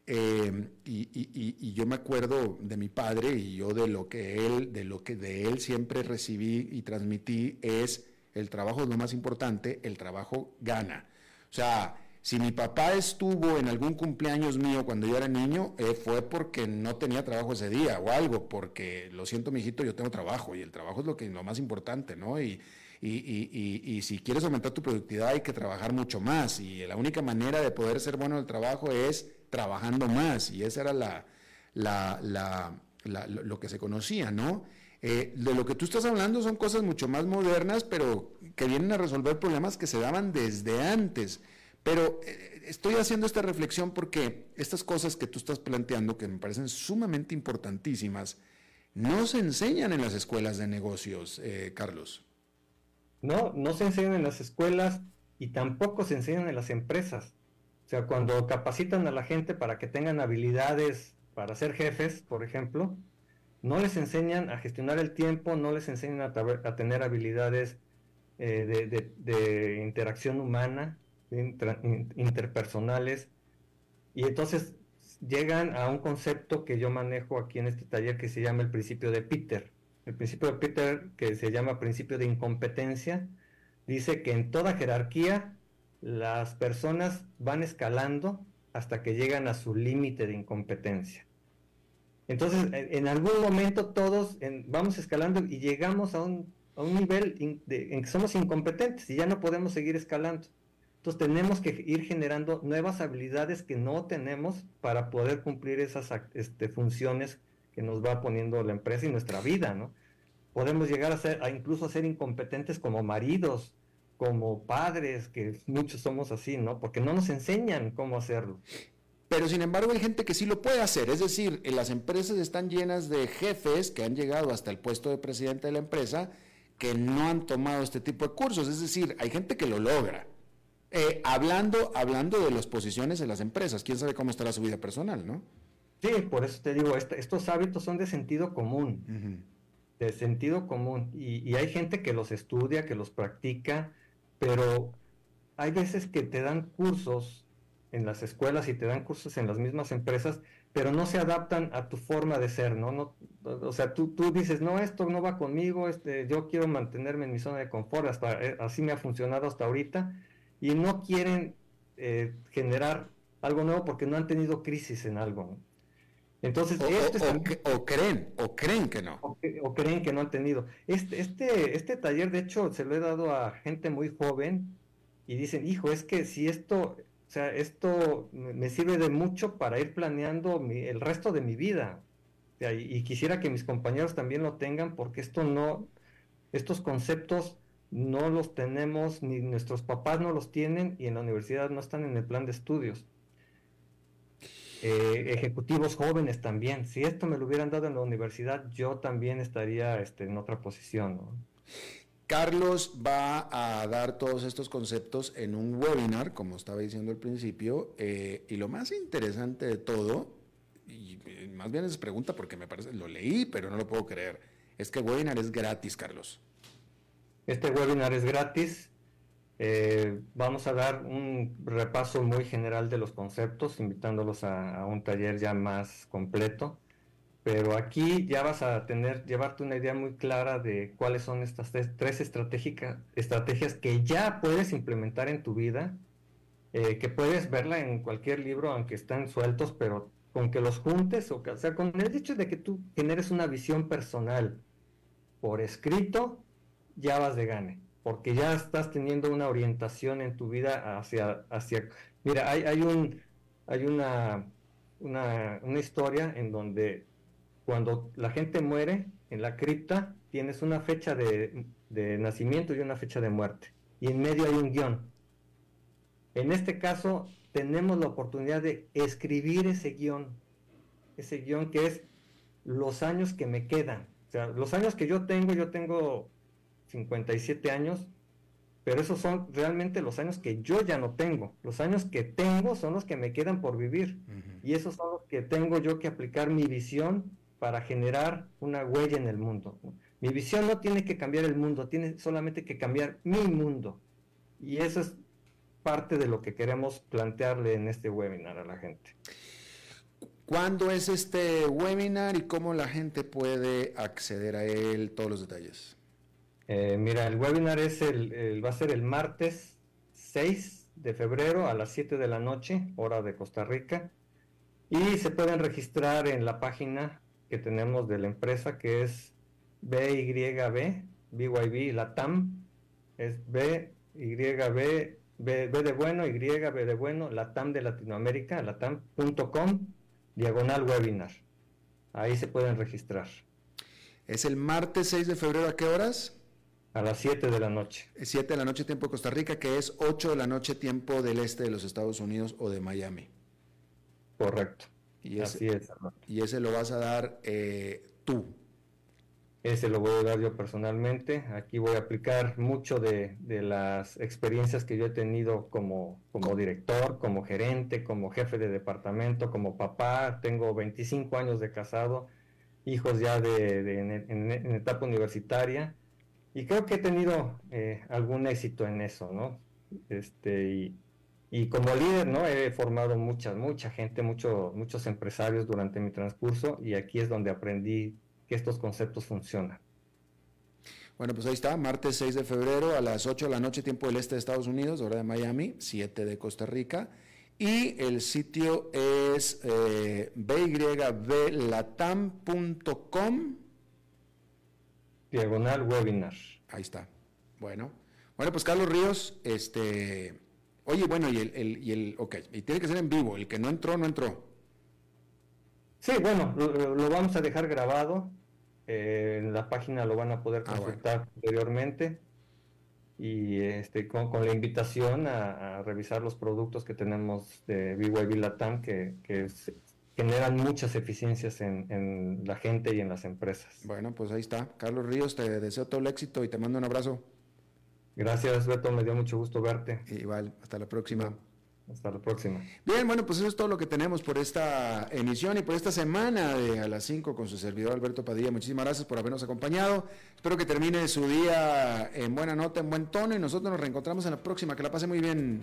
Em, y, yo me acuerdo de mi padre y yo de lo que él, de lo que de él siempre recibí y transmití es el trabajo es lo más importante, el trabajo gana. O sea, si mi papá estuvo en algún cumpleaños mío cuando yo era niño, eh, fue porque no tenía trabajo ese día o algo, porque lo siento, mijito, yo tengo trabajo y el trabajo es lo, que, lo más importante, ¿no? Y, y, si quieres aumentar tu productividad hay que trabajar mucho más y la única manera de poder ser bueno en el trabajo es trabajando más y esa era la, la, lo que se conocía, ¿no? Eh, de lo que tú estás hablando son cosas mucho más modernas, pero que vienen a resolver problemas que se daban desde antes. Pero eh, estoy haciendo esta reflexión porque estas cosas que tú estás planteando, que me parecen sumamente importantísimas, no se enseñan en las escuelas de negocios, eh, Carlos. No, no se enseñan en las escuelas y tampoco se enseñan en las empresas. O sea, cuando capacitan a la gente para que tengan habilidades para ser jefes, por ejemplo, no les enseñan a gestionar el tiempo, no les enseñan a, tener habilidades eh, de, interacción humana, interpersonales, y entonces llegan a un concepto que yo manejo aquí en este taller que se llama el principio de Peter. El principio de Peter, que se llama principio de incompetencia, dice que en toda jerarquía las personas van escalando hasta que llegan a su límite de incompetencia. Entonces, en algún momento todos vamos escalando y llegamos a un, nivel en que somos incompetentes y ya no podemos seguir escalando. Entonces tenemos que ir generando nuevas habilidades que no tenemos para poder cumplir esas este, funciones que nos va poniendo la empresa y nuestra vida, ¿no? Podemos llegar a ser, a incluso a ser incompetentes como maridos, como padres, que muchos somos así, ¿no? Porque no nos enseñan cómo hacerlo. Pero sin embargo hay gente que sí lo puede hacer, es decir, las empresas están llenas de jefes que han llegado hasta el puesto de presidente de la empresa que no han tomado este tipo de cursos, es decir, hay gente que lo logra. Eh, hablando, hablando de las posiciones en las empresas, quién sabe cómo estará su vida personal, ¿no? Sí, por eso te digo, estos hábitos son de sentido común, de sentido común, y, y hay gente que los estudia, que los practica, pero hay veces que te dan cursos en las escuelas y te dan cursos en las mismas empresas, pero no se adaptan a tu forma de ser, ¿no? no o sea, tú, tú dices, no, esto no va conmigo, este, yo quiero mantenerme en mi zona de confort, hasta, eh, así me ha funcionado hasta ahorita, y no quieren eh, generar algo nuevo porque no han tenido crisis en algo, ¿no? Entonces, este o, creen, o creen que no. O, creen que no han tenido. Este, este, este taller, de hecho, se lo he dado a gente muy joven y dicen, hijo, es que si esto, o sea, esto me sirve de mucho para ir planeando el resto de mi vida. y, quisiera que mis compañeros también lo tengan porque esto no, estos conceptos no los tenemos, ni nuestros papás no los tienen y en la universidad no están en el plan de estudios. Eh, ejecutivos jóvenes también. Si esto me lo hubieran dado en la universidad, yo también estaría este, en otra posición. Carlos va a dar todos estos conceptos en un webinar, como estaba diciendo al principio, eh, y lo más interesante de todo, y más bien es pregunta porque me parece, lo leí, pero no lo puedo creer, es que el webinar es gratis, Carlos. Este webinar es gratis. Eh, vamos a dar un repaso muy general de los conceptos, invitándolos a un taller ya más completo. Pero aquí ya vas a tener, llevarte una idea muy clara de cuáles son estas tres, estrategias que ya puedes implementar en tu vida, eh, que puedes verla en cualquier libro, aunque están sueltos, pero con que los juntes, o, sea, con el hecho de que tú generes una visión personal por escrito, ya vas de gane, porque ya estás teniendo una orientación en tu vida hacia, hacia, mira, hay, hay un, hay una, una, una historia en donde cuando la gente muere en la cripta, tienes una fecha de, nacimiento y una fecha de muerte. Y en medio hay un guion. En este caso, tenemos la oportunidad de escribir ese guion. Ese guion que es los años que me quedan. O sea, los años que yo tengo, yo tengo 57 años, pero esos son realmente los años que yo ya no tengo. Los años que tengo son los que me quedan por vivir. Y esos son los que tengo yo que aplicar mi visión para generar una huella en el mundo. Mi visión no tiene que cambiar el mundo, tiene solamente que cambiar mi mundo. Y eso es parte de lo que queremos plantearle en este webinar a la gente. ¿Cuándo es este webinar y cómo la gente puede acceder a él? Todos los detalles. Eh, mira, el webinar es el, va a ser el martes 6 de febrero a las 7 de la noche, hora de Costa Rica. Y se pueden registrar en la página que tenemos de la empresa que es BYB, BYB Latam, es BYB, B, B de bueno, Y, B de bueno, Latam de Latinoamérica, latam.com diagonal webinar. Ahí se pueden registrar. ¿Es el martes 6 de febrero a qué horas? A las 7 de la noche. 7 de la noche tiempo de Costa Rica, que es 8 de la noche tiempo del este de los Estados Unidos o de Miami. Correcto. Y ese, Así es. Y ese lo vas a dar eh, tú. Ese lo voy a dar yo personalmente. Aquí voy a aplicar mucho de, las experiencias que yo he tenido como, como director, como gerente, como jefe de departamento, como papá. Tengo 25 años de casado, hijos ya de, en, etapa universitaria. Y creo que he tenido eh, algún éxito en eso, ¿no? Este, y, como líder, ¿no? He formado mucha, mucha gente, mucho, muchos empresarios durante mi transcurso y aquí es donde aprendí que estos conceptos funcionan. Bueno, pues ahí está, martes 6 de febrero a las 8 de la noche, tiempo del este de Estados Unidos, hora de Miami, 7 de Costa Rica. Y el sitio es eh. Diagonal webinar. Ahí está. Bueno. Bueno, pues Carlos Ríos, este. Oye, bueno, y el, el, y el, ok, y tiene que ser en vivo, el que no entró, no entró. Sí, bueno, lo vamos a dejar grabado eh, en la página lo van a poder ah, consultar posteriormente y este, con, la invitación a, revisar los productos que tenemos de BYB Latam que, generan muchas eficiencias en, la gente y en las empresas. Bueno, pues ahí está. Carlos Ríos, te deseo todo el éxito y te mando un abrazo. Gracias, Beto, me dio mucho gusto verte. Igual, hasta la próxima. Hasta la próxima. Bien, bueno, pues eso es todo lo que tenemos por esta emisión y por esta semana de a las 5 con su servidor Alberto Padilla. Muchísimas gracias por habernos acompañado. Espero que termine su día en buena nota, en buen tono y nosotros nos reencontramos en la próxima. Que la pase muy bien.